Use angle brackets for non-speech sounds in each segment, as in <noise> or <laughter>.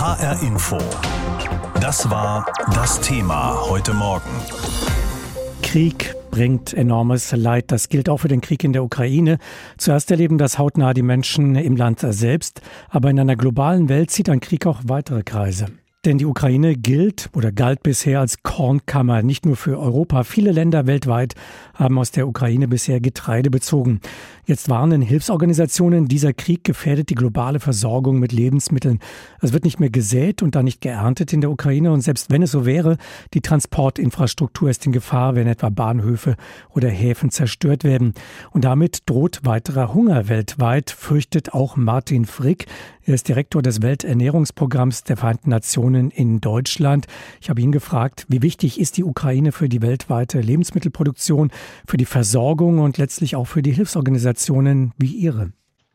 HR Info. Das war das Thema heute Morgen. Krieg bringt enormes Leid. Das gilt auch für den Krieg in der Ukraine. Zuerst erleben das hautnah die Menschen im Land selbst, aber in einer globalen Welt zieht ein Krieg auch weitere Kreise. Denn die Ukraine gilt oder galt bisher als Kornkammer, nicht nur für Europa. Viele Länder weltweit haben aus der Ukraine bisher Getreide bezogen. Jetzt warnen Hilfsorganisationen, dieser Krieg gefährdet die globale Versorgung mit Lebensmitteln. Es wird nicht mehr gesät und dann nicht geerntet in der Ukraine. Und selbst wenn es so wäre, die Transportinfrastruktur ist in Gefahr, wenn etwa Bahnhöfe oder Häfen zerstört werden. Und damit droht weiterer Hunger weltweit, fürchtet auch Martin Frick. Er ist Direktor des Welternährungsprogramms der Vereinten Nationen in Deutschland. Ich habe ihn gefragt, wie wichtig ist die Ukraine für die weltweite Lebensmittelproduktion, für die Versorgung und letztlich auch für die Hilfsorganisationen wie Ihre?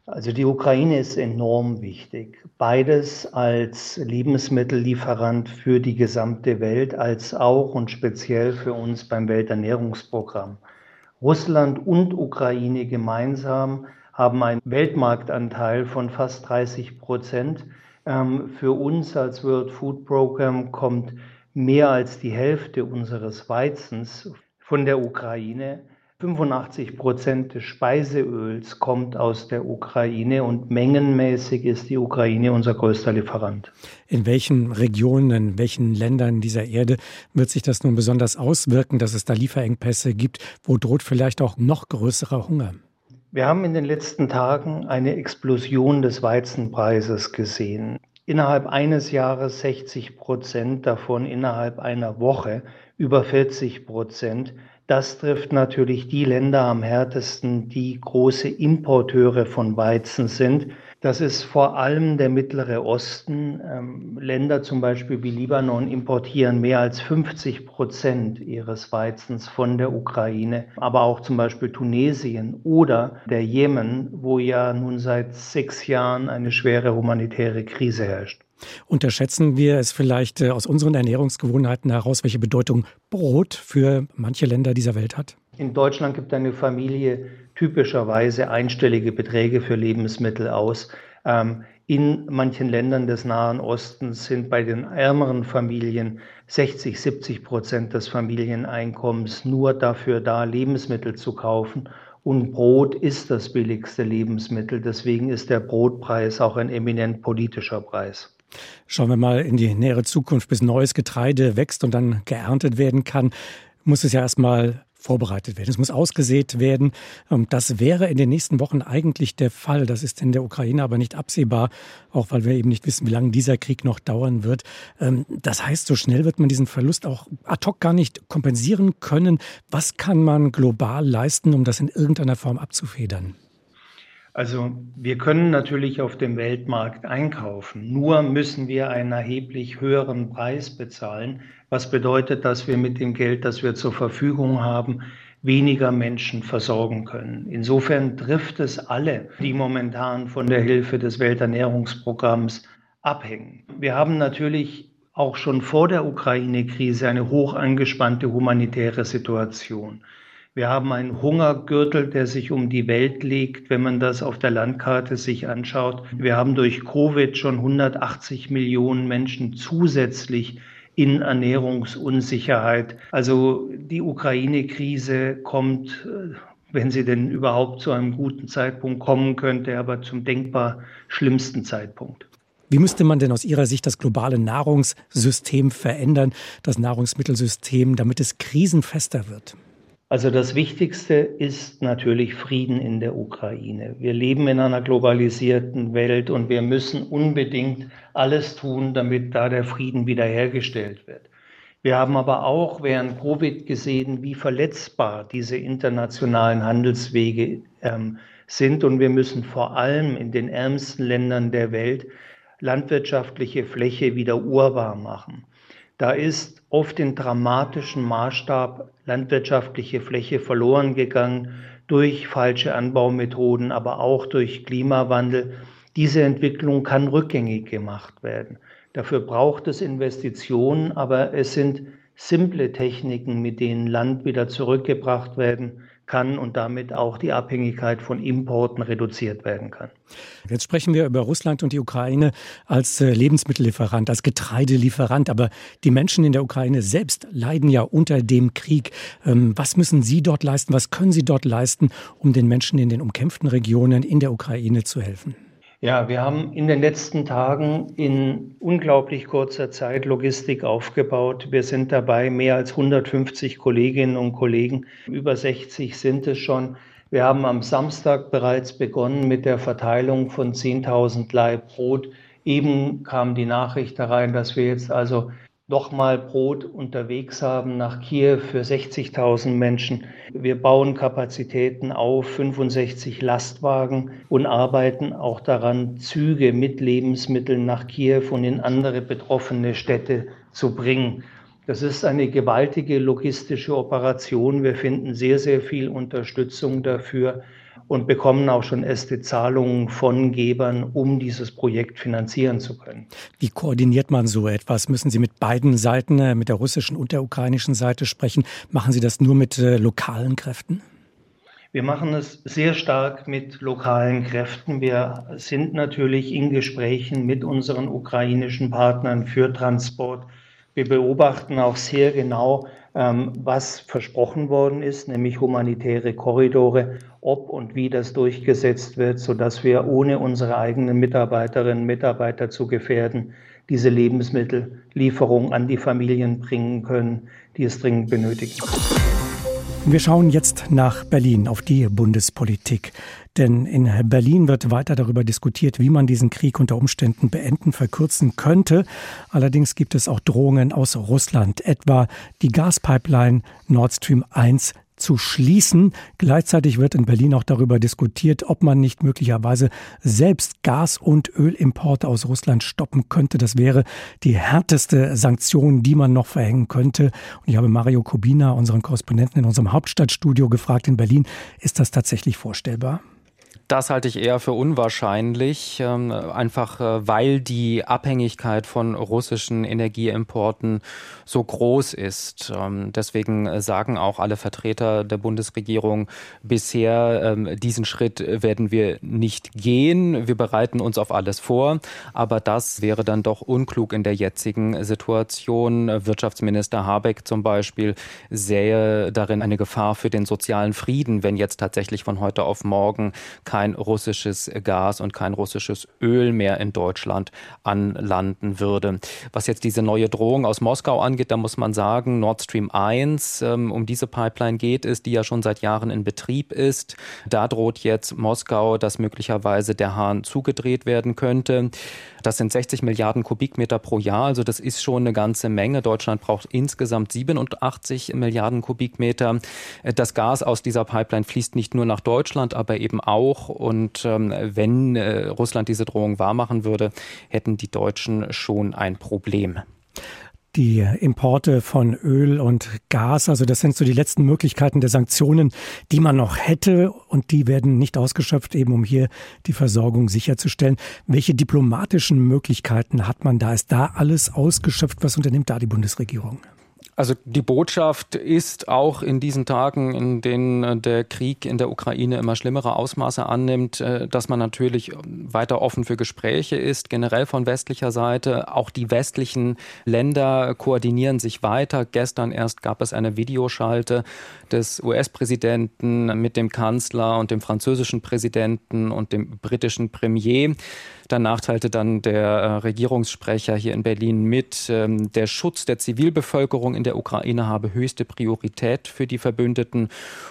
Also die Ukraine ist enorm wichtig. Beides als Lebensmittellieferant für die gesamte Welt, als auch und speziell für uns beim Welternährungsprogramm. Russland und Ukraine gemeinsam haben einen Weltmarktanteil von fast 30 Prozent. Ähm, für uns als World Food Program kommt mehr als die Hälfte unseres Weizens von der Ukraine. 85 Prozent des Speiseöls kommt aus der Ukraine und mengenmäßig ist die Ukraine unser größter Lieferant. In welchen Regionen, in welchen Ländern dieser Erde wird sich das nun besonders auswirken, dass es da Lieferengpässe gibt? Wo droht vielleicht auch noch größerer Hunger? Wir haben in den letzten Tagen eine Explosion des Weizenpreises gesehen. Innerhalb eines Jahres 60 Prozent, davon innerhalb einer Woche über 40 Prozent. Das trifft natürlich die Länder am härtesten, die große Importeure von Weizen sind. Das ist vor allem der Mittlere Osten. Ähm, Länder zum Beispiel wie Libanon importieren mehr als 50 Prozent ihres Weizens von der Ukraine, aber auch zum Beispiel Tunesien oder der Jemen, wo ja nun seit sechs Jahren eine schwere humanitäre Krise herrscht. Unterschätzen wir es vielleicht äh, aus unseren Ernährungsgewohnheiten heraus, welche Bedeutung Brot für manche Länder dieser Welt hat? In Deutschland gibt eine Familie typischerweise einstellige Beträge für Lebensmittel aus. Ähm, in manchen Ländern des Nahen Ostens sind bei den ärmeren Familien 60, 70 Prozent des Familieneinkommens nur dafür da, Lebensmittel zu kaufen. Und Brot ist das billigste Lebensmittel. Deswegen ist der Brotpreis auch ein eminent politischer Preis. Schauen wir mal in die nähere Zukunft, bis neues Getreide wächst und dann geerntet werden kann, muss es ja erstmal vorbereitet werden. Es muss ausgesät werden. Ähm, das wäre in den nächsten Wochen eigentlich der Fall. Das ist in der Ukraine aber nicht absehbar, auch weil wir eben nicht wissen, wie lange dieser Krieg noch dauern wird. Ähm, das heißt, so schnell wird man diesen Verlust auch ad hoc gar nicht kompensieren können. Was kann man global leisten, um das in irgendeiner Form abzufedern? Also wir können natürlich auf dem Weltmarkt einkaufen, nur müssen wir einen erheblich höheren Preis bezahlen, was bedeutet, dass wir mit dem Geld, das wir zur Verfügung haben, weniger Menschen versorgen können. Insofern trifft es alle, die momentan von der Hilfe des Welternährungsprogramms abhängen. Wir haben natürlich auch schon vor der Ukraine-Krise eine hoch angespannte humanitäre Situation. Wir haben einen Hungergürtel, der sich um die Welt legt, wenn man das auf der Landkarte sich anschaut. Wir haben durch Covid schon 180 Millionen Menschen zusätzlich in Ernährungsunsicherheit. Also die Ukraine-Krise kommt, äh, wenn sie denn überhaupt zu einem guten Zeitpunkt kommen könnte, aber zum denkbar schlimmsten Zeitpunkt. Wie müsste man denn aus Ihrer Sicht das globale Nahrungssystem verändern, das Nahrungsmittelsystem, damit es krisenfester wird? Also das Wichtigste ist natürlich Frieden in der Ukraine. Wir leben in einer globalisierten Welt und wir müssen unbedingt alles tun, damit da der Frieden wiederhergestellt wird. Wir haben aber auch während Covid gesehen, wie verletzbar diese internationalen Handelswege ähm, sind und wir müssen vor allem in den ärmsten Ländern der Welt landwirtschaftliche Fläche wieder urbar machen. Da ist oft in dramatischen Maßstab landwirtschaftliche Fläche verloren gegangen durch falsche Anbaumethoden, aber auch durch Klimawandel. Diese Entwicklung kann rückgängig gemacht werden. Dafür braucht es Investitionen, aber es sind simple Techniken, mit denen Land wieder zurückgebracht werden kann und damit auch die Abhängigkeit von Importen reduziert werden kann. Jetzt sprechen wir über Russland und die Ukraine als äh, Lebensmittellieferant, als Getreidelieferant. Aber die Menschen in der Ukraine selbst leiden ja unter dem Krieg. Ähm, was müssen Sie dort leisten? Was können Sie dort leisten, um den Menschen in den umkämpften Regionen in der Ukraine zu helfen? Ja, wir haben in den letzten Tagen in unglaublich kurzer Zeit Logistik aufgebaut. Wir sind dabei, mehr als 150 Kolleginnen und Kollegen, über 60 sind es schon. Wir haben am Samstag bereits begonnen mit der Verteilung von 10.000 Leib Brot. Eben kam die Nachricht herein, dass wir jetzt also nochmal Brot unterwegs haben nach Kiew für 60.000 Menschen. Wir bauen Kapazitäten auf, 65 Lastwagen und arbeiten auch daran, Züge mit Lebensmitteln nach Kiew und in andere betroffene Städte zu bringen. Das ist eine gewaltige logistische Operation. Wir finden sehr, sehr viel Unterstützung dafür und bekommen auch schon erste Zahlungen von Gebern, um dieses Projekt finanzieren zu können. Wie koordiniert man so etwas? Müssen Sie mit beiden Seiten, äh, mit der russischen und der ukrainischen Seite sprechen? Machen Sie das nur mit äh, lokalen Kräften? Wir machen es sehr stark mit lokalen Kräften. Wir sind natürlich in Gesprächen mit unseren ukrainischen Partnern für Transport. Wir beobachten auch sehr genau, was versprochen worden ist, nämlich humanitäre Korridore, ob und wie das durchgesetzt wird, sodass wir ohne unsere eigenen Mitarbeiterinnen und Mitarbeiter zu gefährden, diese Lebensmittellieferung an die Familien bringen können, die es dringend benötigen. Wir schauen jetzt nach Berlin auf die Bundespolitik. Denn in Berlin wird weiter darüber diskutiert, wie man diesen Krieg unter Umständen beenden, verkürzen könnte. Allerdings gibt es auch Drohungen aus Russland, etwa die Gaspipeline Nord Stream 1 zu schließen. Gleichzeitig wird in Berlin auch darüber diskutiert, ob man nicht möglicherweise selbst Gas- und Ölimporte aus Russland stoppen könnte. Das wäre die härteste Sanktion, die man noch verhängen könnte. Und ich habe Mario Kubina, unseren Korrespondenten in unserem Hauptstadtstudio, gefragt in Berlin, ist das tatsächlich vorstellbar? Das halte ich eher für unwahrscheinlich, ähm, einfach äh, weil die Abhängigkeit von russischen Energieimporten so groß ist. Ähm, deswegen äh, sagen auch alle Vertreter der Bundesregierung bisher, ähm, diesen Schritt werden wir nicht gehen. Wir bereiten uns auf alles vor. Aber das wäre dann doch unklug in der jetzigen Situation. Wirtschaftsminister Habeck zum Beispiel sähe darin eine Gefahr für den sozialen Frieden, wenn jetzt tatsächlich von heute auf morgen kein russisches Gas und kein russisches Öl mehr in Deutschland anlanden würde. Was jetzt diese neue Drohung aus Moskau angeht, da muss man sagen, Nord Stream 1, ähm, um diese Pipeline geht es, die ja schon seit Jahren in Betrieb ist. Da droht jetzt Moskau, dass möglicherweise der Hahn zugedreht werden könnte. Das sind 60 Milliarden Kubikmeter pro Jahr, also das ist schon eine ganze Menge. Deutschland braucht insgesamt 87 Milliarden Kubikmeter. Das Gas aus dieser Pipeline fließt nicht nur nach Deutschland, aber eben auch. Und ähm, wenn äh, Russland diese Drohung wahrmachen würde, hätten die Deutschen schon ein Problem die Importe von Öl und Gas. Also das sind so die letzten Möglichkeiten der Sanktionen, die man noch hätte und die werden nicht ausgeschöpft, eben um hier die Versorgung sicherzustellen. Welche diplomatischen Möglichkeiten hat man da? Ist da alles ausgeschöpft? Was unternimmt da die Bundesregierung? Also die Botschaft ist auch in diesen Tagen, in denen äh, der Krieg in der Ukraine immer schlimmere Ausmaße annimmt, äh, dass man natürlich weiter offen für Gespräche ist, generell von westlicher Seite. Auch die westlichen Länder koordinieren sich weiter. Gestern erst gab es eine Videoschalte des US-Präsidenten mit dem Kanzler und dem französischen Präsidenten und dem britischen Premier. Danach teilte dann der äh, Regierungssprecher hier in Berlin mit, ähm, der Schutz der Zivilbevölkerung in der Ukraine habe höchste Priorität für die Verbündeten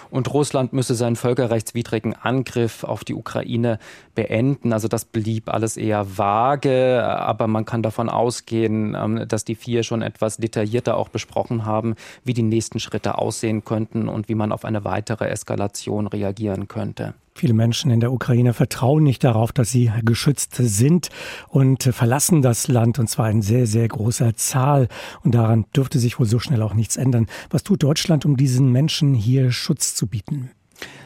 und Russland müsse seinen völkerrechtswidrigen Angriff auf die Ukraine beenden. Also das blieb alles eher vage, aber man kann davon ausgehen, ähm, dass die vier schon etwas detaillierter auch besprochen haben, wie die nächsten Schritte aussehen könnten und wie man auf eine weitere Eskalation reagieren könnte. Viele Menschen in der Ukraine vertrauen nicht darauf, dass sie geschützt sind und verlassen das Land und zwar in sehr, sehr großer Zahl. Und daran dürfte sich wohl so schnell auch nichts ändern. Was tut Deutschland, um diesen Menschen hier Schutz zu bieten?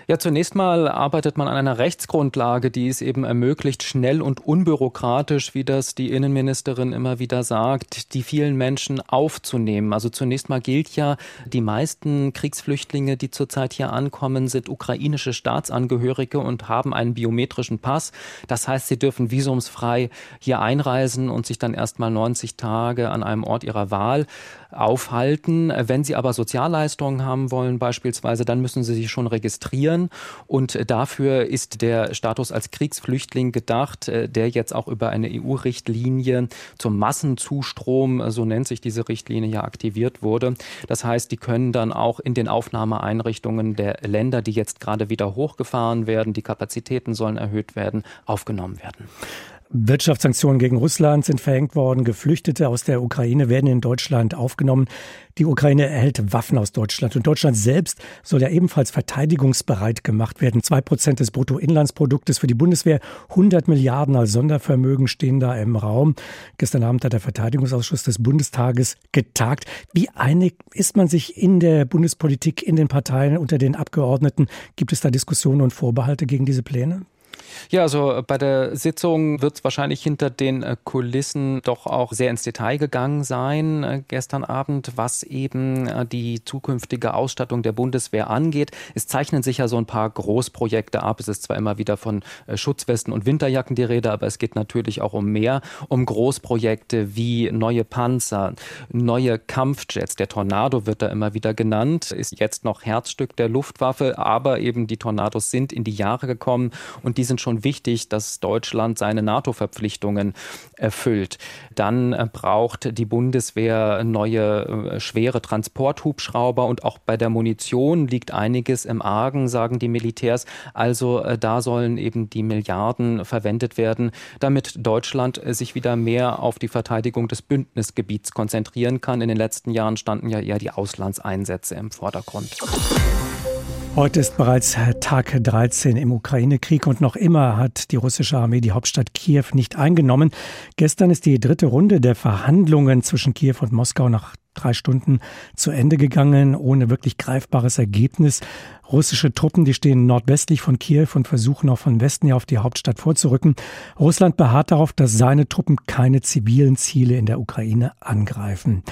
Ja, zunächst mal arbeitet man an einer Rechtsgrundlage, die es eben ermöglicht, schnell und unbürokratisch, wie das die Innenministerin immer wieder sagt, die vielen Menschen aufzunehmen. Also zunächst mal gilt ja, die meisten Kriegsflüchtlinge, die zurzeit hier ankommen, sind ukrainische Staatsangehörige und haben einen biometrischen Pass. Das heißt, sie dürfen visumsfrei hier einreisen und sich dann erst mal 90 Tage an einem Ort ihrer Wahl aufhalten. Wenn sie aber Sozialleistungen haben wollen beispielsweise, dann müssen sie sich schon registrieren. Und dafür ist der Status als Kriegsflüchtling gedacht, äh, der jetzt auch über eine EU-Richtlinie zum Massenzustrom, so nennt sich diese Richtlinie ja, aktiviert wurde. Das heißt, die können dann auch in den Aufnahmeeinrichtungen der Länder, die jetzt gerade wieder hochgefahren werden, die Kapazitäten sollen erhöht werden, aufgenommen werden. Wirtschaftssanktionen gegen Russland sind verhängt worden. Geflüchtete aus der Ukraine werden in Deutschland aufgenommen. Die Ukraine erhält Waffen aus Deutschland. Und Deutschland selbst soll ja ebenfalls verteidigungsbereit gemacht werden. Zwei Prozent des Bruttoinlandsproduktes für die Bundeswehr. 100 Milliarden als Sondervermögen stehen da im Raum. Gestern Abend hat der Verteidigungsausschuss des Bundestages getagt. Wie einig ist man sich in der Bundespolitik, in den Parteien, unter den Abgeordneten? Gibt es da Diskussionen und Vorbehalte gegen diese Pläne? Ja, also äh, bei der Sitzung wird es wahrscheinlich hinter den äh, Kulissen doch auch sehr ins Detail gegangen sein äh, gestern Abend, was eben die zukünftige Ausstattung der Bundeswehr angeht. Es zeichnen sich ja so ein paar Großprojekte ab. Es ist zwar immer wieder von Schutzwesten und Winterjacken die Rede, aber es geht natürlich auch um mehr, um Großprojekte wie neue Panzer, neue Kampfjets. Der Tornado wird da immer wieder genannt, ist jetzt noch Herzstück der Luftwaffe, aber eben die Tornados sind in die Jahre gekommen und die sind schon wichtig, dass Deutschland seine NATO-Verpflichtungen erfüllt. Dann äh, braucht die Bundeswehr neue äh, schwere Transporthubschrauber und auch bei der Munition liegt einiges im Argen, sagen die Militärs. Also äh, da sollen eben die Milliarden verwendet werden, damit Deutschland sich wieder mehr auf die Verteidigung des Bündnisgebiets konzentrieren kann. In den letzten Jahren standen ja eher die Auslandseinsätze im Vordergrund. Heute ist bereits Tag 13 im Ukraine-Krieg und noch immer hat die russische Armee die Hauptstadt Kiew nicht eingenommen. Gestern ist die dritte Runde der Verhandlungen zwischen Kiew und Moskau nach drei Stunden zu Ende gegangen, ohne wirklich greifbares Ergebnis. Russische Truppen, die stehen nordwestlich von Kiew und versuchen auch von Westen her auf die Hauptstadt vorzurücken. Russland beharrt darauf, dass seine Truppen keine zivilen Ziele in der Ukraine angreifen.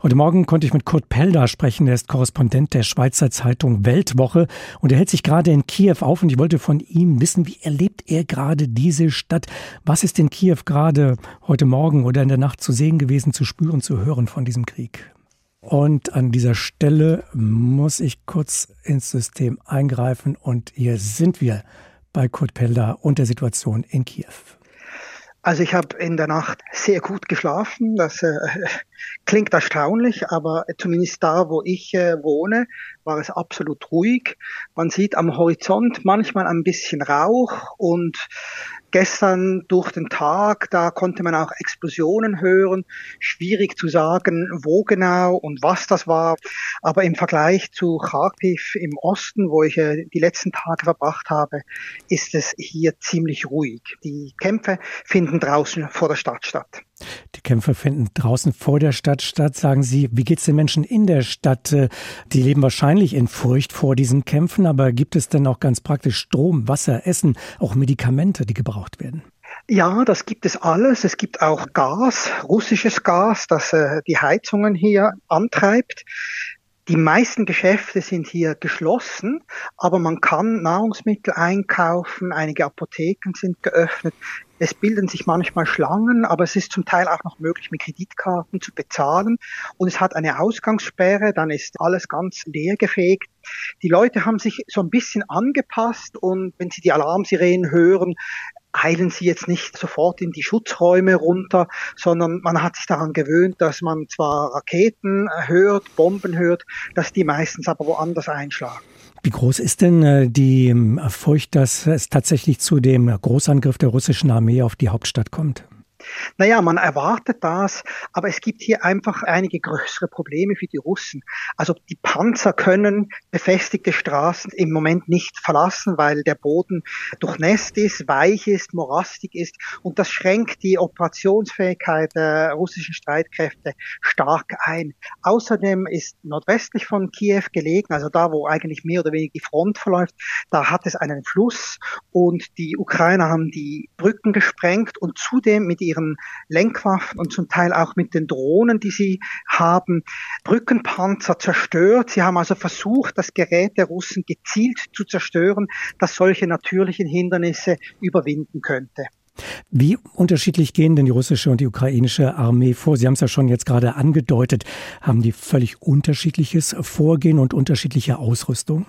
Heute Morgen konnte ich mit Kurt Pelda sprechen. Er ist Korrespondent der Schweizer Zeitung Weltwoche und er hält sich gerade in Kiew auf und ich wollte von ihm wissen, wie erlebt er gerade diese Stadt? Was ist in Kiew gerade heute Morgen oder in der Nacht zu sehen gewesen, zu spüren, zu hören von diesem Krieg? Und an dieser Stelle muss ich kurz ins System eingreifen und hier sind wir bei Kurt Pelda und der Situation in Kiew. Also ich habe in der Nacht sehr gut geschlafen. Das äh, <laughs> klingt erstaunlich, aber zumindest da, wo ich äh, wohne, war es absolut ruhig. Man sieht am Horizont manchmal ein bisschen Rauch und gestern durch den Tag, da konnte man auch Explosionen hören. Schwierig zu sagen, wo genau und was das war. Aber im Vergleich zu Kharkiv im Osten, wo ich äh, die letzten Tage verbracht habe, ist es hier ziemlich ruhig. Die Kämpfe finden draußen vor der Stadt statt. Die Kämpfe finden draußen vor der Stadt statt. Sagen Sie, wie geht es den Menschen in der Stadt? Äh, die leben wahrscheinlich in Furcht vor diesen Kämpfen, aber gibt es denn auch ganz praktisch Strom, Wasser, Essen, auch Medikamente, die gebraucht werden? Ja, das gibt es alles. Es gibt auch Gas, russisches Gas, das äh, die Heizungen hier antreibt. Die meisten Geschäfte sind hier geschlossen, aber man kann Nahrungsmittel einkaufen, einige Apotheken sind geöffnet. Es bilden sich manchmal Schlangen, aber es ist zum Teil auch noch möglich, mit Kreditkarten zu bezahlen. Und es hat eine Ausgangssperre, dann ist alles ganz leergefegt. Die Leute haben sich so ein bisschen angepasst und wenn sie die Alarmsirenen hören, eilen sie jetzt nicht sofort in die Schutzräume runter, sondern man hat sich daran gewöhnt, dass man zwar Raketen hört, Bomben hört, dass die meistens aber woanders einschlagen. Wie groß ist denn äh, die ähm, Furcht, dass es tatsächlich zu dem Großangriff der russischen Armee auf die Hauptstadt kommt? Naja, man erwartet das, aber es gibt hier einfach einige größere Probleme für die Russen. Also die Panzer können befestigte Straßen im Moment nicht verlassen, weil der Boden durchnässt ist, weich ist, morastig ist und das schränkt die Operationsfähigkeit der russischen Streitkräfte stark ein. Außerdem ist nordwestlich von Kiew gelegen, also da, wo eigentlich mehr oder weniger die Front verläuft, da hat es einen Fluss und die Ukrainer haben die Brücken gesprengt und zudem mit ihren Lenkwaffen und zum Teil auch mit den Drohnen, die sie haben, Brückenpanzer zerstört. Sie haben also versucht, das Gerät der Russen gezielt zu zerstören, das solche natürlichen Hindernisse überwinden könnte. Wie unterschiedlich gehen denn die russische und die ukrainische Armee vor? Sie haben es ja schon jetzt gerade angedeutet. Haben die völlig unterschiedliches Vorgehen und unterschiedliche Ausrüstung?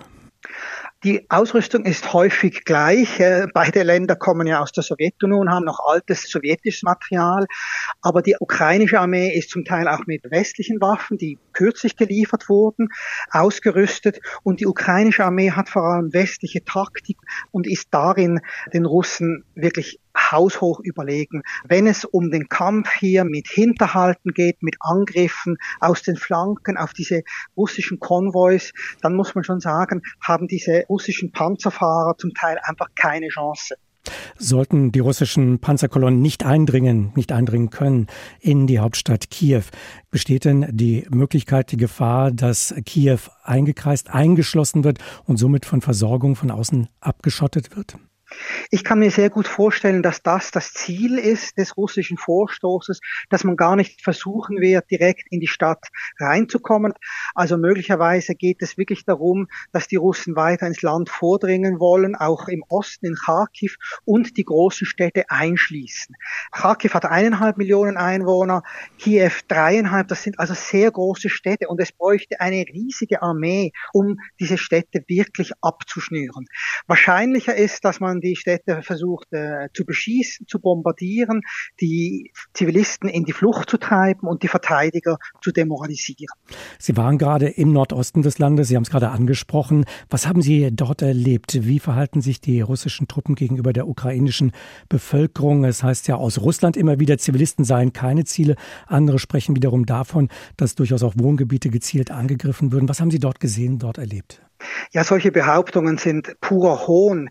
Die Ausrüstung ist häufig gleich. Äh, beide Länder kommen ja aus der Sowjetunion, haben noch altes sowjetisches Material. Aber die ukrainische Armee ist zum Teil auch mit westlichen Waffen, die kürzlich geliefert wurden, ausgerüstet. Und die ukrainische Armee hat vor allem westliche Taktik und ist darin den Russen wirklich haushoch überlegen. Wenn es um den Kampf hier mit Hinterhalten geht, mit Angriffen aus den Flanken auf diese russischen Konvois, dann muss man schon sagen, haben diese russischen Panzerfahrer zum Teil einfach keine Chance. Sollten die russischen Panzerkolonnen nicht eindringen, nicht eindringen können in die Hauptstadt Kiew, besteht denn die Möglichkeit, die Gefahr, dass Kiew eingekreist, eingeschlossen wird und somit von Versorgung von außen abgeschottet wird? Ich kann mir sehr gut vorstellen, dass das das Ziel ist des russischen Vorstoßes, dass man gar nicht versuchen wird, direkt in die Stadt reinzukommen. Also möglicherweise geht es wirklich darum, dass die Russen weiter ins Land vordringen wollen, auch im Osten in Kharkiv und die großen Städte einschließen. Kharkiv hat eineinhalb Millionen Einwohner, Kiew dreieinhalb, das sind also sehr große Städte und es bräuchte eine riesige Armee, um diese Städte wirklich abzuschnüren. Wahrscheinlicher ist, dass man die Städte versucht äh, zu beschießen, zu bombardieren, die Zivilisten in die Flucht zu treiben und die Verteidiger zu demoralisieren. Sie waren gerade im Nordosten des Landes, Sie haben es gerade angesprochen. Was haben Sie dort erlebt? Wie verhalten sich die russischen Truppen gegenüber der ukrainischen Bevölkerung? Es heißt ja aus Russland immer wieder, Zivilisten seien keine Ziele. Andere sprechen wiederum davon, dass durchaus auch Wohngebiete gezielt angegriffen würden. Was haben Sie dort gesehen, dort erlebt? Ja, solche Behauptungen sind purer Hohn.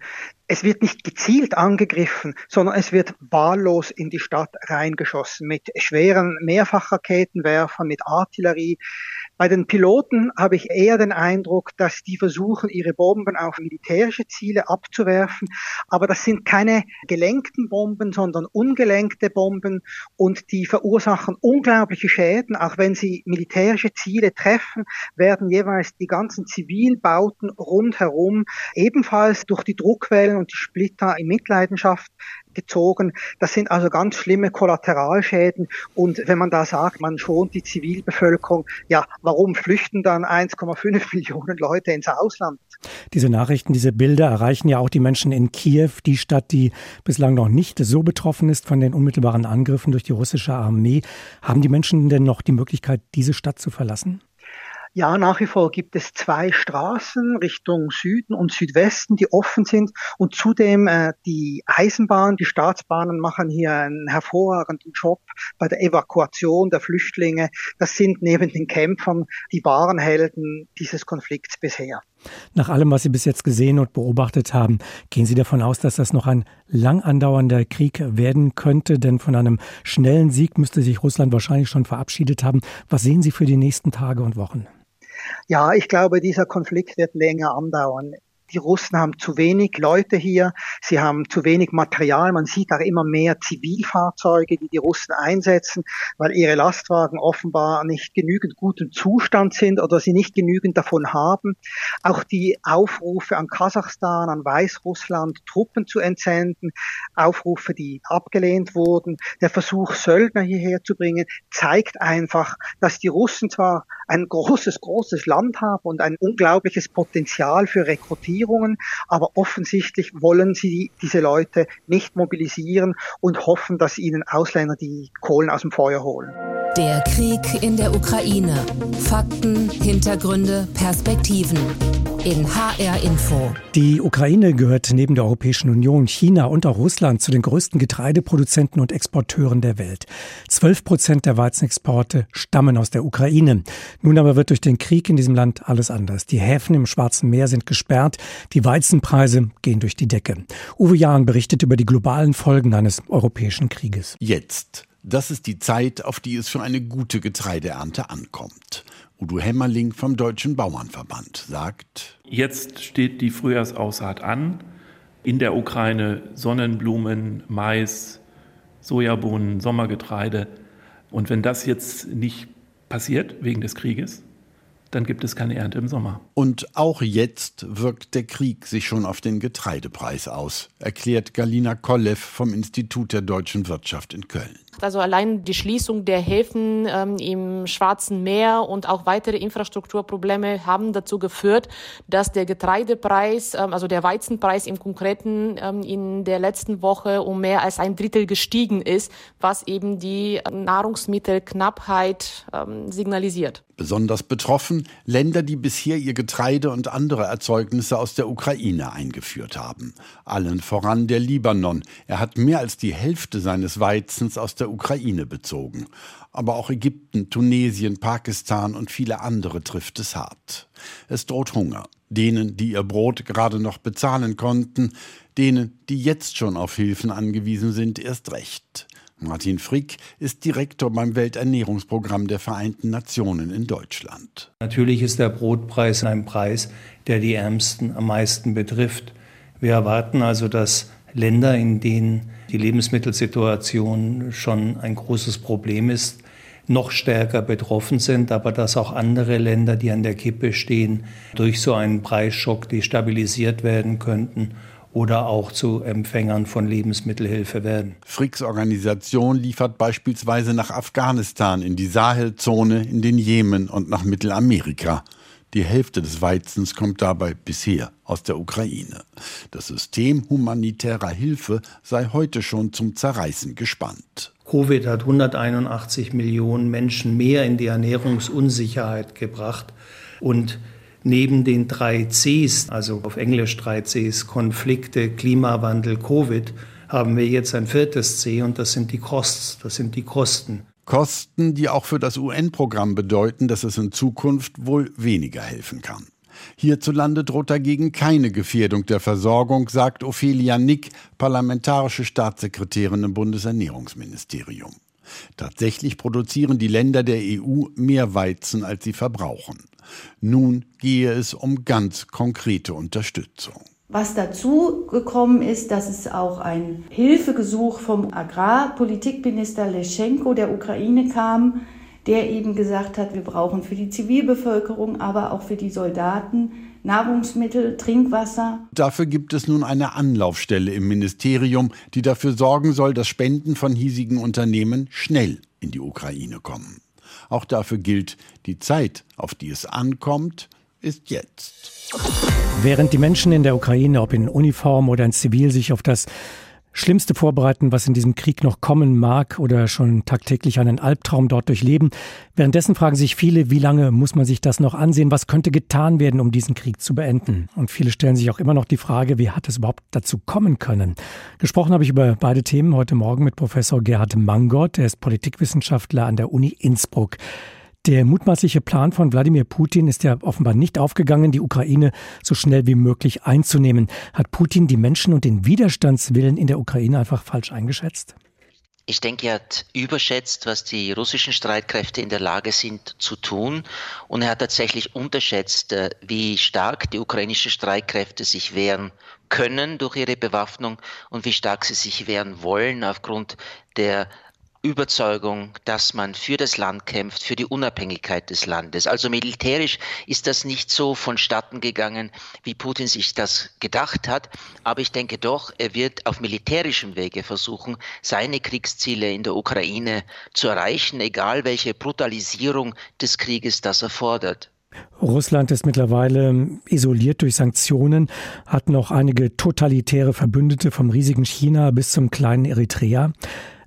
Es wird nicht gezielt angegriffen, sondern es wird wahllos in die Stadt reingeschossen mit schweren Mehrfachraketenwerfern, mit Artillerie. Bei den Piloten habe ich eher den Eindruck, dass die versuchen, ihre Bomben auf militärische Ziele abzuwerfen. Aber das sind keine gelenkten Bomben, sondern ungelenkte Bomben und die verursachen unglaubliche Schäden. Auch wenn sie militärische Ziele treffen, werden jeweils die ganzen Zivilbauten rundherum ebenfalls durch die Druckwellen und die Splitter in Mitleidenschaft gezogen. Das sind also ganz schlimme Kollateralschäden. Und wenn man da sagt, man schont die Zivilbevölkerung, ja, warum flüchten dann 1,5 <laughs> Millionen Leute ins Ausland? Diese Nachrichten, diese Bilder erreichen ja auch die Menschen in Kiew, die Stadt, die bislang noch nicht so betroffen ist von den unmittelbaren Angriffen durch die russische Armee. Haben die Menschen denn noch die Möglichkeit, diese Stadt zu verlassen? Ja, nach wie vor gibt es zwei Straßen Richtung Süden und Südwesten, die offen sind und zudem äh, die Eisenbahn, die Staatsbahnen machen hier einen hervorragenden Job bei der Evakuation der Flüchtlinge. Das sind neben den Kämpfern die wahren Helden dieses Konflikts bisher. Nach allem, was Sie bis jetzt gesehen und beobachtet haben, gehen Sie davon aus, dass das noch ein lang andauernder Krieg werden könnte? Denn von einem schnellen Sieg müsste sich Russland wahrscheinlich schon verabschiedet haben. Was sehen Sie für die nächsten Tage und Wochen? Ja, ich glaube, dieser Konflikt wird länger andauern. Die Russen haben zu wenig Leute hier, sie haben zu wenig Material. Man sieht auch immer mehr Zivilfahrzeuge, die die Russen einsetzen, weil ihre Lastwagen offenbar nicht genügend gutem Zustand sind oder sie nicht genügend davon haben. Auch die Aufrufe an Kasachstan, an Weißrussland, Truppen zu entsenden, Aufrufe, die abgelehnt wurden, der Versuch, Söldner hierher zu bringen, zeigt einfach, dass die Russen zwar ein großes, großes Land haben und ein unglaubliches Potenzial für Rekrutierung, Regierungen, aber offensichtlich wollen sie diese Leute nicht mobilisieren und hoffen, dass ihnen Ausländer die Kohlen aus dem Feuer holen. Der Krieg in der Ukraine. Fakten, Hintergründe, Perspektiven. In HR Info. Die Ukraine gehört neben der Europäischen Union, China und auch Russland zu den größten Getreideproduzenten und Exporteuren der Welt. Zwölf Prozent der Weizenexporte stammen aus der Ukraine. Nun aber wird durch den Krieg in diesem Land alles anders. Die Häfen im Schwarzen Meer sind gesperrt, die Weizenpreise gehen durch die Decke. Uwe Jahn berichtet über die globalen Folgen eines europäischen Krieges. Jetzt. Das ist die Zeit, auf die es für eine gute Getreideernte ankommt. Udo Hämmerling vom Deutschen Bauernverband sagt, Jetzt steht die Frühjahrsaussaat an. In der Ukraine Sonnenblumen, Mais, Sojabohnen, Sommergetreide. Und wenn das jetzt nicht passiert wegen des Krieges, dann gibt es keine Ernte im Sommer. Und auch jetzt wirkt der Krieg sich schon auf den Getreidepreis aus, erklärt Galina Kollev vom Institut der deutschen Wirtschaft in Köln. Also allein die Schließung der Häfen ähm, im Schwarzen Meer und auch weitere Infrastrukturprobleme haben dazu geführt, dass der Getreidepreis, ähm, also der Weizenpreis im Konkreten ähm, in der letzten Woche um mehr als ein Drittel gestiegen ist, was eben die Nahrungsmittelknappheit ähm, signalisiert. Besonders betroffen Länder, die bisher ihr Getreide und andere Erzeugnisse aus der Ukraine eingeführt haben. Allen voran der Libanon. Er hat mehr als die Hälfte seines Weizens aus der Ukraine bezogen. Aber auch Ägypten, Tunesien, Pakistan und viele andere trifft es hart. Es droht Hunger. Denen, die ihr Brot gerade noch bezahlen konnten, denen, die jetzt schon auf Hilfen angewiesen sind, erst recht. Martin Frick ist Direktor beim Welternährungsprogramm der Vereinten Nationen in Deutschland. Natürlich ist der Brotpreis ein Preis, der die Ärmsten am meisten betrifft. Wir erwarten also, dass Länder, in denen die Lebensmittelsituation schon ein großes Problem ist, noch stärker betroffen sind, aber dass auch andere Länder, die an der Kippe stehen, durch so einen Preisschock destabilisiert werden könnten oder auch zu Empfängern von Lebensmittelhilfe werden. Fricks Organisation liefert beispielsweise nach Afghanistan, in die Sahelzone, in den Jemen und nach Mittelamerika. Die Hälfte des Weizens kommt dabei bisher aus der Ukraine. Das System humanitärer Hilfe sei heute schon zum Zerreißen gespannt. Covid hat 181 Millionen Menschen mehr in die Ernährungsunsicherheit gebracht und neben den drei Cs, also auf Englisch drei Cs, Konflikte, Klimawandel, Covid, haben wir jetzt ein viertes C und das sind die Costs, das sind die Kosten. Kosten, die auch für das UN-Programm bedeuten, dass es in Zukunft wohl weniger helfen kann. Hierzulande droht dagegen keine Gefährdung der Versorgung, sagt Ophelia Nick, parlamentarische Staatssekretärin im Bundesernährungsministerium. Tatsächlich produzieren die Länder der EU mehr Weizen, als sie verbrauchen. Nun gehe es um ganz konkrete Unterstützung. Was dazu gekommen ist, dass es auch ein Hilfegesuch vom Agrarpolitikminister Leschenko der Ukraine kam, der eben gesagt hat, wir brauchen für die Zivilbevölkerung, aber auch für die Soldaten Nahrungsmittel, Trinkwasser. Dafür gibt es nun eine Anlaufstelle im Ministerium, die dafür sorgen soll, dass Spenden von hiesigen Unternehmen schnell in die Ukraine kommen. Auch dafür gilt, die Zeit, auf die es ankommt, ist jetzt. Während die Menschen in der Ukraine, ob in Uniform oder in Zivil, sich auf das Schlimmste vorbereiten, was in diesem Krieg noch kommen mag oder schon tagtäglich einen Albtraum dort durchleben. Währenddessen fragen sich viele, wie lange muss man sich das noch ansehen? Was könnte getan werden, um diesen Krieg zu beenden? Und viele stellen sich auch immer noch die Frage, wie hat es überhaupt dazu kommen können? Gesprochen habe ich über beide Themen heute Morgen mit Professor Gerhard Mangott. Er ist Politikwissenschaftler an der Uni Innsbruck. Der mutmaßliche Plan von Wladimir Putin ist ja offenbar nicht aufgegangen, die Ukraine so schnell wie möglich einzunehmen. Hat Putin die Menschen und den Widerstandswillen in der Ukraine einfach falsch eingeschätzt? Ich denke, er hat überschätzt, was die russischen Streitkräfte in der Lage sind zu tun. Und er hat tatsächlich unterschätzt, äh, wie stark die ukrainischen Streitkräfte sich wehren können durch ihre Bewaffnung und wie stark sie sich wehren wollen aufgrund der Überzeugung, dass man für das Land kämpft, für die Unabhängigkeit des Landes. Also militärisch ist das nicht so vonstatten gegangen, wie Putin sich das gedacht hat. Aber ich denke doch, er wird auf militärischem Wege versuchen, seine Kriegsziele in der Ukraine zu erreichen, egal welche Brutalisierung des Krieges das erfordert. Russland ist mittlerweile isoliert durch Sanktionen, hat noch einige totalitäre Verbündete vom riesigen China bis zum kleinen Eritrea.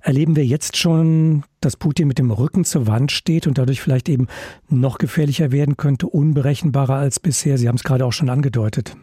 Erleben wir jetzt schon, dass Putin mit dem Rücken zur Wand steht und dadurch vielleicht eben noch gefährlicher werden könnte, unberechenbarer als bisher? Sie haben es gerade auch schon angedeutet.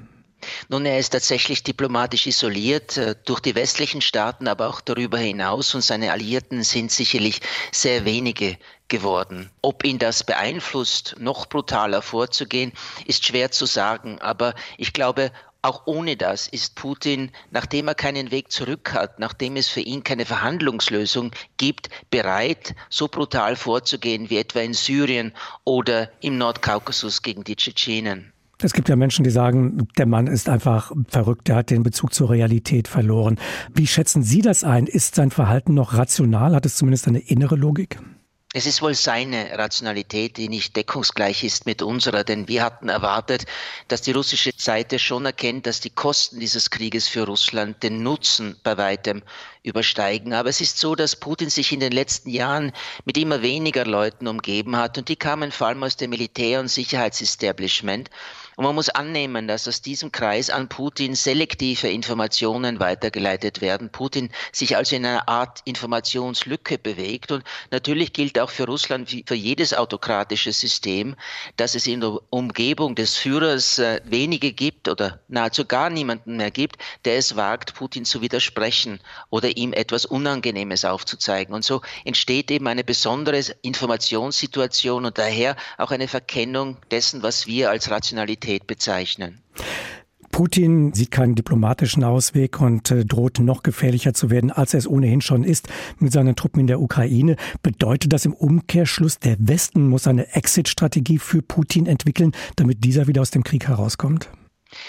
Nun, er ist tatsächlich diplomatisch isoliert äh, durch die westlichen Staaten, aber auch darüber hinaus und seine Alliierten sind sicherlich sehr wenige geworden. Ob ihn das beeinflusst, noch brutaler vorzugehen, ist schwer zu sagen. Aber ich glaube, auch ohne das ist Putin, nachdem er keinen Weg zurück hat, nachdem es für ihn keine Verhandlungslösung gibt, bereit, so brutal vorzugehen wie etwa in Syrien oder im Nordkaukasus gegen die Tschetschenen. Es gibt ja Menschen, die sagen, der Mann ist einfach verrückt, der hat den Bezug zur Realität verloren. Wie schätzen Sie das ein? Ist sein Verhalten noch rational? Hat es zumindest eine innere Logik? Es ist wohl seine Rationalität, die nicht deckungsgleich ist mit unserer, denn wir hatten erwartet, dass die russische Seite schon erkennt, dass die Kosten dieses Krieges für Russland den Nutzen bei weitem übersteigen. Aber es ist so, dass Putin sich in den letzten Jahren mit immer weniger Leuten umgeben hat und die kamen vor allem aus dem Militär- und Sicherheitsestablishment. Und man muss annehmen, dass aus diesem Kreis an Putin selektive Informationen weitergeleitet werden. Putin sich also in einer Art Informationslücke bewegt. Und natürlich gilt auch für Russland wie für jedes autokratische System, dass es in der Umgebung des Führers äh, wenige gibt oder nahezu gar niemanden mehr gibt, der es wagt, Putin zu widersprechen oder ihm etwas Unangenehmes aufzuzeigen. Und so entsteht eben eine besondere Informationssituation und daher auch eine Verkennung dessen, was wir als Rationalität Realität bezeichnen. Putin sieht keinen diplomatischen Ausweg und äh, droht noch gefährlicher zu werden, als er es ohnehin schon ist mit seinen Truppen in der Ukraine. Bedeutet das im Umkehrschluss, der Westen muss eine Exit-Strategie für Putin entwickeln, damit dieser wieder aus dem Krieg herauskommt?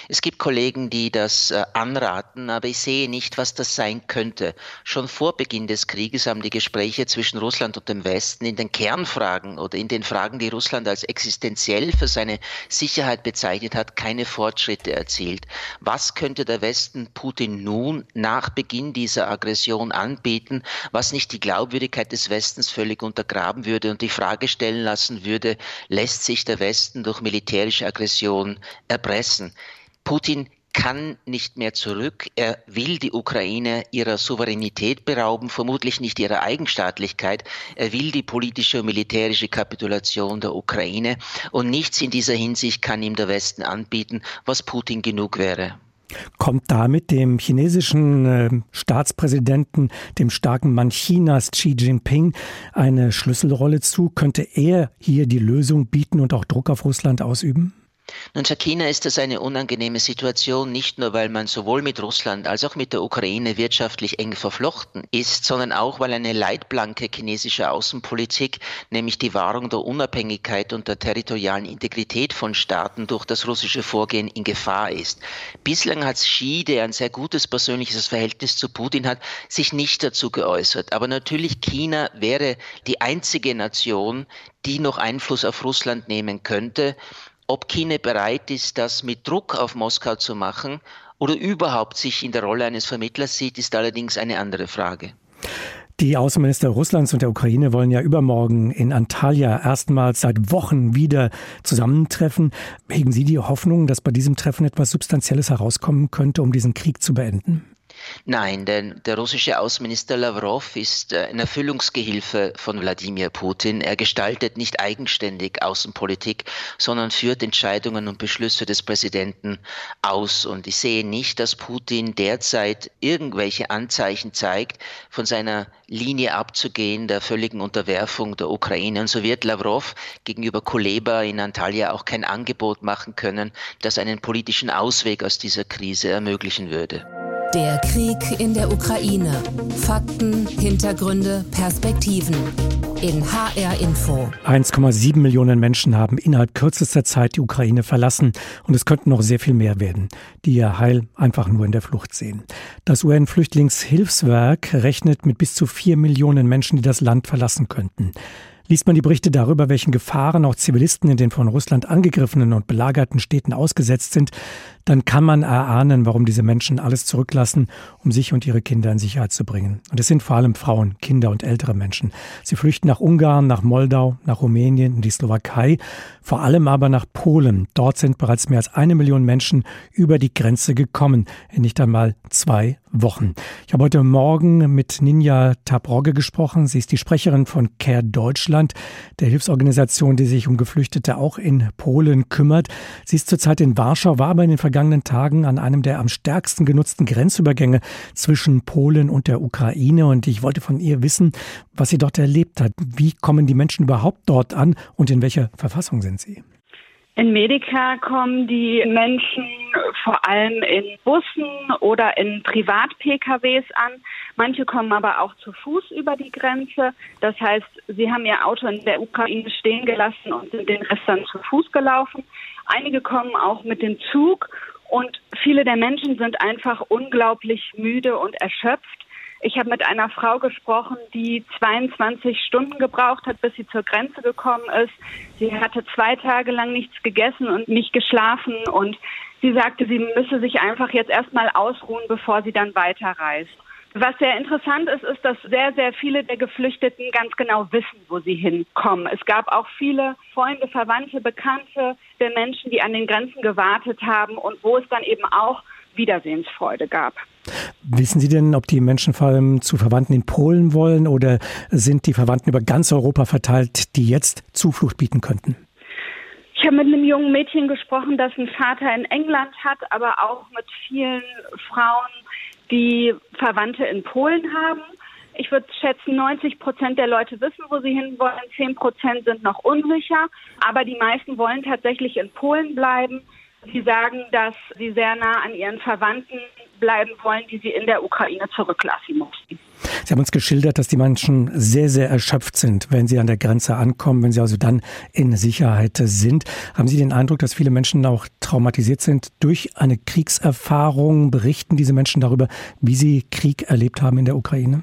Es gibt Kollegen, die das äh, anraten, aber ich sehe nicht, was das sein könnte. Schon vor Beginn des Krieges haben die Gespräche zwischen Russland und dem Westen in den Kernfragen oder in den Fragen, die Russland als existenziell für seine Sicherheit bezeichnet hat, keine Fortschritte erzielt. Was könnte der Westen Putin nun nach Beginn dieser Aggression anbieten, was nicht die Glaubwürdigkeit des Westens völlig untergraben würde und die Frage stellen lassen würde, lässt sich der Westen durch militärische Aggression erpressen? Putin kann nicht mehr zurück. Er will die Ukraine ihrer Souveränität berauben, vermutlich nicht ihrer Eigenstaatlichkeit. Er will die politische und militärische Kapitulation der Ukraine. Und nichts in dieser Hinsicht kann ihm der Westen anbieten, was Putin genug wäre. Kommt damit dem chinesischen äh, Staatspräsidenten, dem starken Mann Chinas Xi Jinping, eine Schlüsselrolle zu? Könnte er hier die Lösung bieten und auch Druck auf Russland ausüben? Nun, für China ist das eine unangenehme Situation, nicht nur weil man sowohl mit Russland als auch mit der Ukraine wirtschaftlich eng verflochten ist, sondern auch weil eine Leitplanke chinesischer Außenpolitik, nämlich die Wahrung der Unabhängigkeit und der territorialen Integrität von Staaten durch das russische Vorgehen in Gefahr ist. Bislang hat Xi, der ein sehr gutes persönliches Verhältnis zu Putin hat, sich nicht dazu geäußert. Aber natürlich China wäre die einzige Nation, die noch Einfluss auf Russland nehmen könnte. Ob China bereit ist, das mit Druck auf Moskau zu machen oder überhaupt sich in der Rolle eines Vermittlers sieht, ist allerdings eine andere Frage. Die Außenminister Russlands und der Ukraine wollen ja übermorgen in Antalya erstmals seit Wochen wieder zusammentreffen. Hegen Sie die Hoffnung, dass bei diesem Treffen etwas Substanzielles herauskommen könnte, um diesen Krieg zu beenden? Nein, denn der russische Außenminister Lavrov ist äh, ein Erfüllungsgehilfe von Wladimir Putin. Er gestaltet nicht eigenständig Außenpolitik, sondern führt Entscheidungen und Beschlüsse des Präsidenten aus. Und ich sehe nicht, dass Putin derzeit irgendwelche Anzeichen zeigt, von seiner Linie abzugehen, der völligen Unterwerfung der Ukraine. Und so wird Lavrov gegenüber Kuleba in Antalya auch kein Angebot machen können, das einen politischen Ausweg aus dieser Krise ermöglichen würde. Der Krieg in der Ukraine. Fakten, Hintergründe, Perspektiven. In HR Info. 1,7 Millionen Menschen haben innerhalb kürzester Zeit die Ukraine verlassen und es könnten noch sehr viel mehr werden, die ihr Heil einfach nur in der Flucht sehen. Das UN-Flüchtlingshilfswerk rechnet mit bis zu vier Millionen Menschen, die das Land verlassen könnten. Liest man die Berichte darüber, welchen Gefahren auch Zivilisten in den von Russland angegriffenen und belagerten Städten ausgesetzt sind, dann kann man erahnen, warum diese Menschen alles zurücklassen, um sich und ihre Kinder in Sicherheit zu bringen. Und es sind vor allem Frauen, Kinder und ältere Menschen. Sie flüchten nach Ungarn, nach Moldau, nach Rumänien, in die Slowakei, vor allem aber nach Polen. Dort sind bereits mehr als eine Million Menschen über die Grenze gekommen, in nicht einmal zwei Wochen. Ich habe heute Morgen mit Ninja Tabrogge gesprochen. Sie ist die Sprecherin von Care Deutschland, der Hilfsorganisation, die sich um Geflüchtete auch in Polen kümmert. Sie ist zurzeit in Warschau, war aber in den vergangenen Tagen an einem der am stärksten genutzten Grenzübergänge zwischen Polen und der Ukraine. Und ich wollte von ihr wissen, was sie dort erlebt hat. Wie kommen die Menschen überhaupt dort an und in welcher Verfassung sind sie? In Medica kommen die Menschen vor allem in Bussen oder in Privat-PKWs an. Manche kommen aber auch zu Fuß über die Grenze. Das heißt, sie haben ihr Auto in der Ukraine stehen gelassen und sind den Rest dann zu Fuß gelaufen. Einige kommen auch mit dem Zug und viele der Menschen sind einfach unglaublich müde und erschöpft. Ich habe mit einer Frau gesprochen, die 22 Stunden gebraucht hat, bis sie zur Grenze gekommen ist. Sie hatte zwei Tage lang nichts gegessen und nicht geschlafen und sie sagte, sie müsse sich einfach jetzt erstmal ausruhen, bevor sie dann weiterreist. Was sehr interessant ist, ist, dass sehr, sehr viele der Geflüchteten ganz genau wissen, wo sie hinkommen. Es gab auch viele Freunde, Verwandte, Bekannte der Menschen, die an den Grenzen gewartet haben und wo es dann eben auch Wiedersehensfreude gab. Wissen Sie denn, ob die Menschen vor allem zu Verwandten in Polen wollen oder sind die Verwandten über ganz Europa verteilt, die jetzt Zuflucht bieten könnten? Ich habe mit einem jungen Mädchen gesprochen, das einen Vater in England hat, aber auch mit vielen Frauen, die Verwandte in Polen haben. Ich würde schätzen, 90 Prozent der Leute wissen, wo sie hinwollen. 10 Prozent sind noch unsicher. Aber die meisten wollen tatsächlich in Polen bleiben. Sie sagen, dass sie sehr nah an ihren Verwandten bleiben wollen, die sie in der Ukraine zurücklassen mussten. Sie haben uns geschildert, dass die Menschen sehr, sehr erschöpft sind, wenn sie an der Grenze ankommen, wenn sie also dann in Sicherheit sind. Haben Sie den Eindruck, dass viele Menschen auch traumatisiert sind durch eine Kriegserfahrung? Berichten diese Menschen darüber, wie sie Krieg erlebt haben in der Ukraine?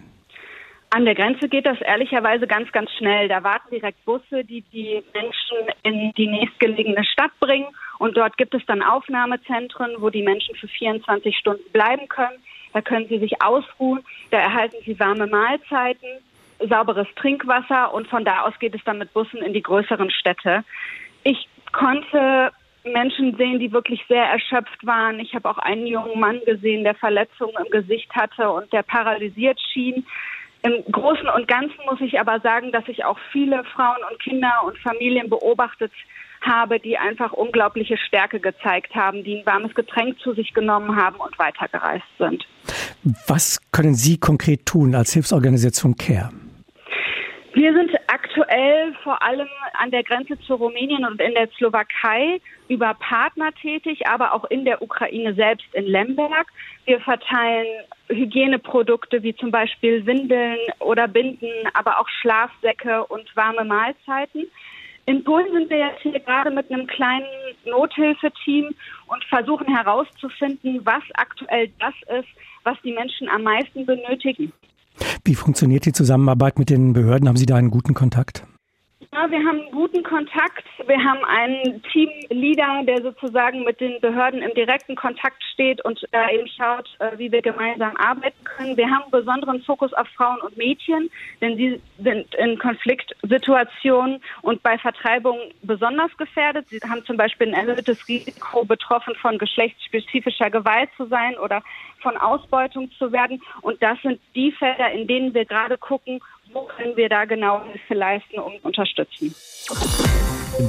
An der Grenze geht das ehrlicherweise ganz, ganz schnell. Da warten direkt Busse, die die Menschen in die nächstgelegene Stadt bringen. Und dort gibt es dann Aufnahmezentren, wo die Menschen für 24 Stunden bleiben können. Da können sie sich ausruhen. Da erhalten sie warme Mahlzeiten, sauberes Trinkwasser. Und von da aus geht es dann mit Bussen in die größeren Städte. Ich konnte Menschen sehen, die wirklich sehr erschöpft waren. Ich habe auch einen jungen Mann gesehen, der Verletzungen im Gesicht hatte und der paralysiert schien. Im Großen und Ganzen muss ich aber sagen, dass ich auch viele Frauen und Kinder und Familien beobachtet habe, die einfach unglaubliche Stärke gezeigt haben, die ein warmes Getränk zu sich genommen haben und weitergereist sind. Was können Sie konkret tun als Hilfsorganisation CARE? Wir sind aktuell vor allem an der Grenze zu Rumänien und in der Slowakei über Partner tätig, aber auch in der Ukraine selbst in Lemberg. Wir verteilen Hygieneprodukte wie zum Beispiel Windeln oder Binden, aber auch Schlafsäcke und warme Mahlzeiten. In Polen sind wir jetzt hier gerade mit einem kleinen Nothilfeteam und versuchen herauszufinden, was aktuell das ist, was die Menschen am meisten benötigen. Wie funktioniert die Zusammenarbeit mit den Behörden? Haben Sie da einen guten Kontakt? Ja, wir haben guten Kontakt. Wir haben einen Teamleader, der sozusagen mit den Behörden im direkten Kontakt steht und da eben schaut, äh, wie wir gemeinsam arbeiten können. Wir haben einen besonderen Fokus auf Frauen und Mädchen, denn sie sind in Konfliktsituationen und bei Vertreibung besonders gefährdet. Sie haben zum Beispiel ein erhöhtes Risiko, betroffen von geschlechtsspezifischer Gewalt zu sein oder von Ausbeutung zu werden. Und das sind die Felder, in denen wir gerade gucken, wo können wir da genau Hilfe leisten und unterstützen.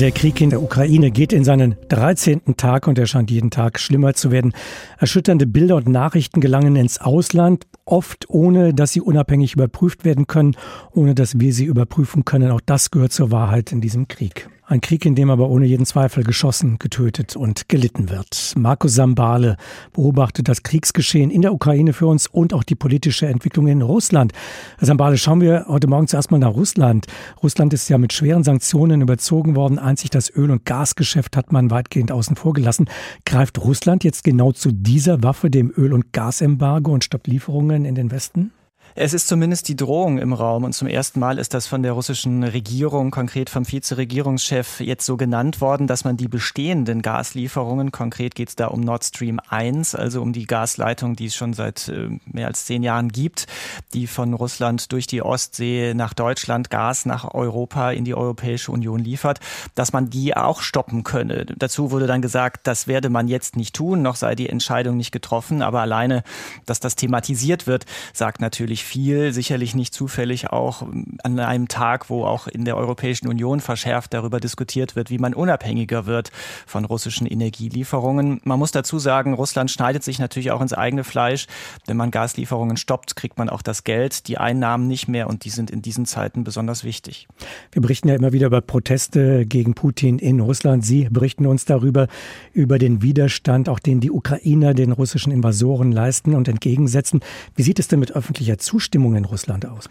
Der Krieg in der Ukraine geht in seinen 13. Tag und er scheint jeden Tag schlimmer zu werden. Erschütternde Bilder und Nachrichten gelangen ins Ausland, oft ohne dass sie unabhängig überprüft werden können, ohne dass wir sie überprüfen können. Auch das gehört zur Wahrheit in diesem Krieg. Ein Krieg, in dem aber ohne jeden Zweifel geschossen, getötet und gelitten wird. Markus Sambale beobachtet das Kriegsgeschehen in der Ukraine für uns und auch die politische Entwicklung in Russland. Herr Sambale, schauen wir heute Morgen zuerst mal nach Russland. Russland ist ja mit schweren Sanktionen überzogen worden. Einzig das Öl- und Gasgeschäft hat man weitgehend außen vor gelassen. Greift Russland jetzt genau zu dieser Waffe, dem Öl- und Gasembargo und stoppt Lieferungen in den Westen? Es ist zumindest die Drohung im Raum und zum ersten Mal ist das von der russischen Regierung, konkret vom Vizeregierungschef, jetzt so genannt worden, dass man die bestehenden Gaslieferungen, konkret geht es da um Nord Stream 1, also um die Gasleitung, die es schon seit äh, mehr als zehn Jahren gibt, die von Russland durch die Ostsee nach Deutschland Gas nach Europa in die Europäische Union liefert, dass man die auch stoppen könne. Dazu wurde dann gesagt, das werde man jetzt nicht tun, noch sei die Entscheidung nicht getroffen, aber alleine, dass das thematisiert wird, sagt natürlich viel, sicherlich nicht zufällig auch an einem Tag, wo auch in der Europäischen Union verschärft darüber diskutiert wird, wie man unabhängiger wird von russischen Energielieferungen. Man muss dazu sagen, Russland schneidet sich natürlich auch ins eigene Fleisch. Wenn man Gaslieferungen stoppt, kriegt man auch das Geld, die Einnahmen nicht mehr und die sind in diesen Zeiten besonders wichtig. Wir berichten ja immer wieder über Proteste gegen Putin in Russland. Sie berichten uns darüber, über den Widerstand, auch den die Ukrainer den russischen Invasoren leisten und entgegensetzen. Wie sieht es denn mit öffentlicher Zustimmung Zustimmung in Russland aus?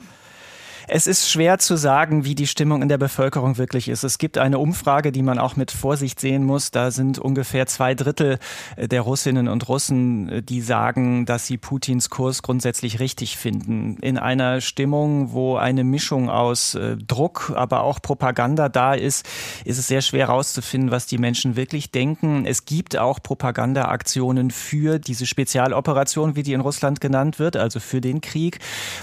Es ist schwer zu sagen, wie die Stimmung in der Bevölkerung wirklich ist. Es gibt eine Umfrage, die man auch mit Vorsicht sehen muss. Da sind ungefähr zwei Drittel der Russinnen und Russen, die sagen, dass sie Putins Kurs grundsätzlich richtig finden. In einer Stimmung, wo eine Mischung aus äh, Druck, aber auch Propaganda da ist, ist es sehr schwer herauszufinden, was die Menschen wirklich denken. Es gibt auch Propagandaaktionen für diese Spezialoperation, wie die in Russland genannt wird, also für den Krieg.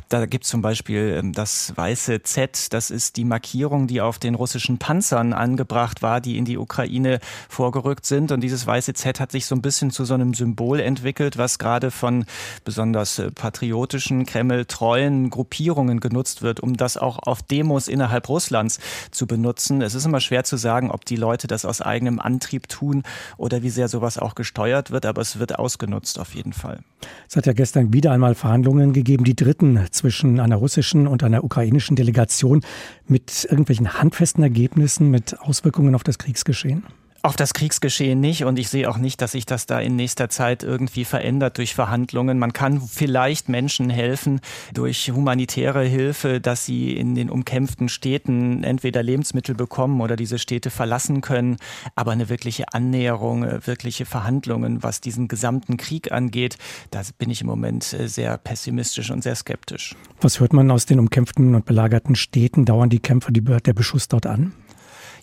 Da gibt es zum Beispiel ähm, das weiße Z, das ist die Markierung, die auf den russischen Panzern angebracht war, die in die Ukraine vorgerückt sind. Und dieses weiße Z hat sich so ein bisschen zu so einem Symbol entwickelt, was gerade von besonders äh, patriotischen, Kreml-treuen Gruppierungen genutzt wird, um das auch auf Demos innerhalb Russlands zu benutzen. Es ist immer schwer zu sagen, ob die Leute das aus eigenem Antrieb tun oder wie sehr sowas auch gesteuert wird, aber es wird ausgenutzt auf jeden Fall. Es hat ja gestern wieder einmal Verhandlungen gegeben, die dritten zwischen einer russischen und einer ukrainischen ukrainischen Delegation mit irgendwelchen handfesten Ergebnissen, mit Auswirkungen auf das Kriegsgeschehen? Auf das Kriegsgeschehen nicht und ich sehe auch nicht, dass sich das da in nächster Zeit irgendwie verändert durch Verhandlungen. Man kann vielleicht Menschen helfen durch humanitäre Hilfe, dass sie in den umkämpften Städten entweder Lebensmittel bekommen oder diese Städte verlassen können. Aber eine wirkliche Annäherung, wirkliche Verhandlungen, was diesen gesamten Krieg angeht, da bin ich im Moment sehr pessimistisch und sehr skeptisch. Was hört man aus den umkämpften und belagerten Städten? Dauern die Kämpfe, der Beschuss dort an?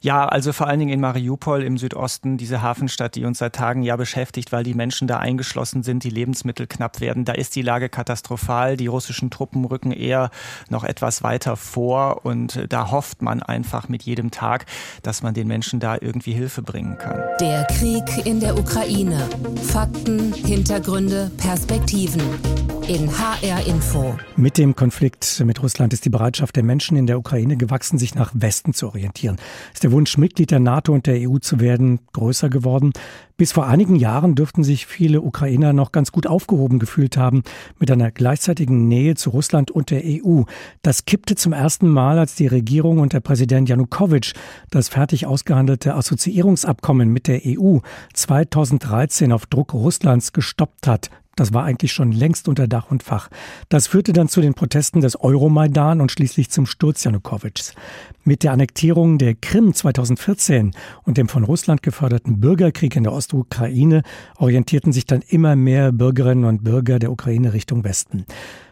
Ja, also vor allen Dingen in Mariupol im Südosten, diese Hafenstadt, die uns seit Tagen ja beschäftigt, weil die Menschen da eingeschlossen sind, die Lebensmittel knapp werden. Da ist die Lage katastrophal. Die russischen Truppen rücken eher noch etwas weiter vor und da hofft man einfach mit jedem Tag, dass man den Menschen da irgendwie Hilfe bringen kann. Der Krieg in der Ukraine. Fakten, Hintergründe, Perspektiven. In HR Info. Mit dem Konflikt mit Russland ist die Bereitschaft der Menschen in der Ukraine gewachsen, sich nach Westen zu orientieren. Ist der der Wunsch, Mitglied der NATO und der EU zu werden, größer geworden. Bis vor einigen Jahren dürften sich viele Ukrainer noch ganz gut aufgehoben gefühlt haben mit einer gleichzeitigen Nähe zu Russland und der EU. Das kippte zum ersten Mal, als die Regierung und der Präsident Janukowitsch das fertig ausgehandelte Assoziierungsabkommen mit der EU 2013 auf Druck Russlands gestoppt hat. Das war eigentlich schon längst unter Dach und Fach. Das führte dann zu den Protesten des Euromaidan und schließlich zum Sturz Janukowitschs. Mit der Annektierung der Krim 2014 und dem von Russland geförderten Bürgerkrieg in der Ostukraine orientierten sich dann immer mehr Bürgerinnen und Bürger der Ukraine Richtung Westen.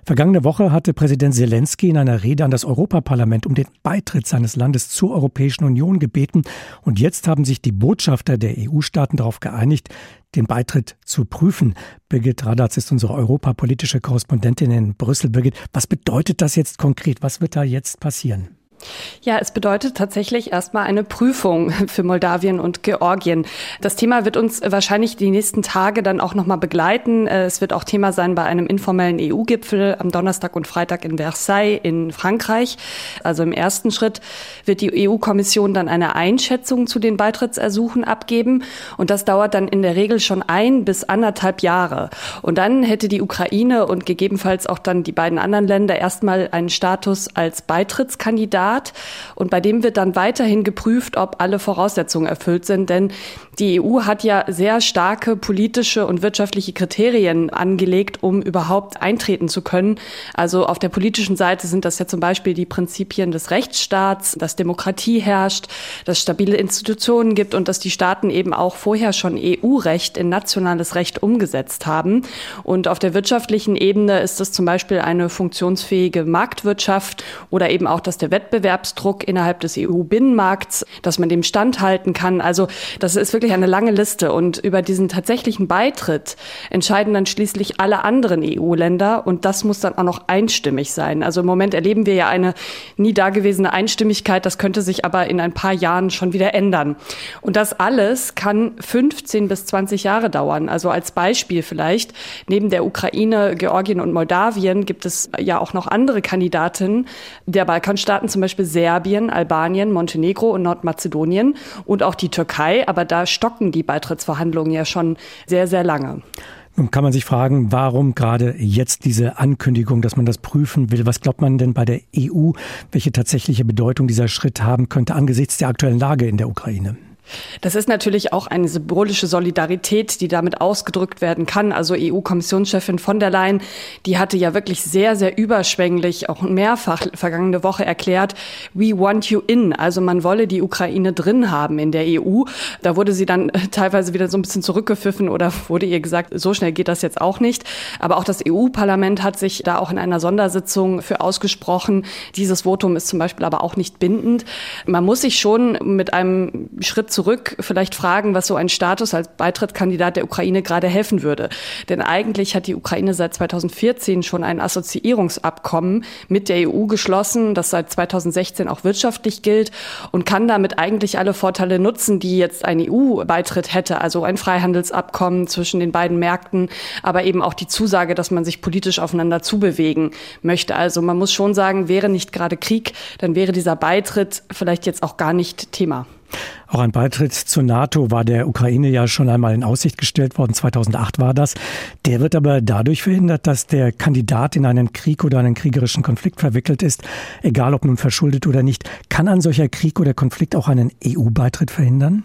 Vergangene Woche hatte Präsident Zelensky in einer Rede an das Europaparlament um den Beitritt seines Landes zur Europäischen Union gebeten. Und jetzt haben sich die Botschafter der EU-Staaten darauf geeinigt, den Beitritt zu prüfen. Birgit Radatz ist unsere europapolitische Korrespondentin in Brüssel. Birgit, was bedeutet das jetzt konkret? Was wird da jetzt passieren? Ja, es bedeutet tatsächlich erstmal eine Prüfung für Moldawien und Georgien. Das Thema wird uns wahrscheinlich die nächsten Tage dann auch nochmal begleiten. Es wird auch Thema sein bei einem informellen EU-Gipfel am Donnerstag und Freitag in Versailles in Frankreich. Also im ersten Schritt wird die EU-Kommission dann eine Einschätzung zu den Beitrittsersuchen abgeben. Und das dauert dann in der Regel schon ein bis anderthalb Jahre. Und dann hätte die Ukraine und gegebenenfalls auch dann die beiden anderen Länder erstmal einen Status als Beitrittskandidat Staat und bei dem wird dann weiterhin geprüft, ob alle Voraussetzungen erfüllt sind, denn die EU hat ja sehr starke politische und wirtschaftliche Kriterien angelegt, um überhaupt eintreten zu können. Also auf der politischen Seite sind das ja zum Beispiel die Prinzipien des Rechtsstaats, dass Demokratie herrscht, dass stabile Institutionen gibt und dass die Staaten eben auch vorher schon EU-Recht in nationales Recht umgesetzt haben. Und auf der wirtschaftlichen Ebene ist es zum Beispiel eine funktionsfähige Marktwirtschaft oder eben auch, dass der Wettbewerbsdruck innerhalb des EU-Binnenmarkts, dass man dem standhalten kann. Also das ist wirklich eine lange Liste. Und über diesen tatsächlichen Beitritt entscheiden dann schließlich alle anderen EU-Länder. Und das muss dann auch noch einstimmig sein. Also im Moment erleben wir ja eine nie dagewesene Einstimmigkeit. Das könnte sich aber in ein paar Jahren schon wieder ändern. Und das alles kann 15 bis 20 Jahre dauern. Also als Beispiel vielleicht, neben der Ukraine, Georgien und Moldawien gibt es ja auch noch andere Kandidatinnen der Balkanstaaten, zum Beispiel Serbien, Albanien, Montenegro und Nordmazedonien und auch die Türkei. Aber da stocken die Beitrittsverhandlungen ja schon sehr, sehr lange. Nun kann man sich fragen, warum gerade jetzt diese Ankündigung, dass man das prüfen will? Was glaubt man denn bei der EU, welche tatsächliche Bedeutung dieser Schritt haben könnte angesichts der aktuellen Lage in der Ukraine? Das ist natürlich auch eine symbolische Solidarität, die damit ausgedrückt werden kann. Also EU-Kommissionschefin von der Leyen, die hatte ja wirklich sehr, sehr überschwänglich auch mehrfach vergangene Woche erklärt, we want you in. Also man wolle die Ukraine drin haben in der EU. Da wurde sie dann <laughs> teilweise wieder so ein bisschen zurückgepfiffen oder wurde ihr gesagt, so schnell geht das jetzt auch nicht. Aber auch das EU-Parlament hat sich da auch in einer Sondersitzung für ausgesprochen. Dieses Votum ist zum Beispiel aber auch nicht bindend. Man muss sich schon mit einem Schritt zurück vielleicht fragen, was so ein Status als Beitrittskandidat der Ukraine gerade helfen würde. Denn eigentlich hat die Ukraine seit 2014 schon ein Assoziierungsabkommen mit der EU geschlossen, das seit 2016 auch wirtschaftlich gilt und kann damit eigentlich alle Vorteile nutzen, die jetzt ein EU-Beitritt hätte. Also ein Freihandelsabkommen zwischen den beiden Märkten, aber eben auch die Zusage, dass man sich politisch aufeinander zubewegen möchte. Also man muss schon sagen, wäre nicht gerade Krieg, dann wäre dieser Beitritt vielleicht jetzt auch gar nicht Thema. Auch ein Beitritt zur NATO war der Ukraine ja schon einmal in Aussicht gestellt worden. 2008 war das. Der wird aber dadurch verhindert, dass der Kandidat in einen Krieg oder einen kriegerischen Konflikt verwickelt ist, egal ob nun verschuldet oder nicht. Kann ein solcher Krieg oder Konflikt auch einen EU-Beitritt verhindern?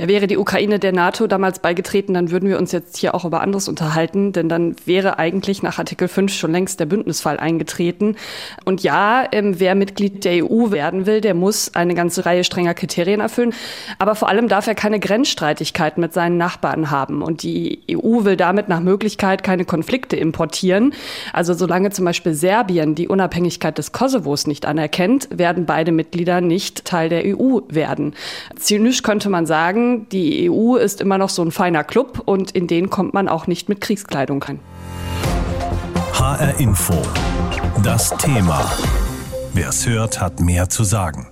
Ja, wäre die Ukraine der NATO damals beigetreten, dann würden wir uns jetzt hier auch über anderes unterhalten, denn dann wäre eigentlich nach Artikel 5 schon längst der Bündnisfall eingetreten. Und ja, ähm, wer Mitglied der EU werden will, der muss eine ganze Reihe strenger Kriterien erfüllen. Aber vor allem darf er keine Grenzstreitigkeiten mit seinen Nachbarn haben. Und die EU will damit nach Möglichkeit keine Konflikte importieren. Also solange zum Beispiel Serbien die Unabhängigkeit des Kosovos nicht anerkennt, werden beide Mitglieder nicht Teil der EU werden. Zynisch könnte man sagen, die EU ist immer noch so ein feiner Club und in den kommt man auch nicht mit Kriegskleidung rein. HR Info. Das Thema. Wer es hört, hat mehr zu sagen.